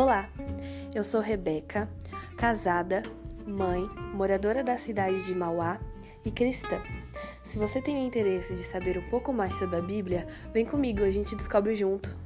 Olá, eu sou Rebeca, casada, mãe, moradora da cidade de Mauá e cristã. Se você tem interesse de saber um pouco mais sobre a Bíblia, vem comigo, a gente descobre junto.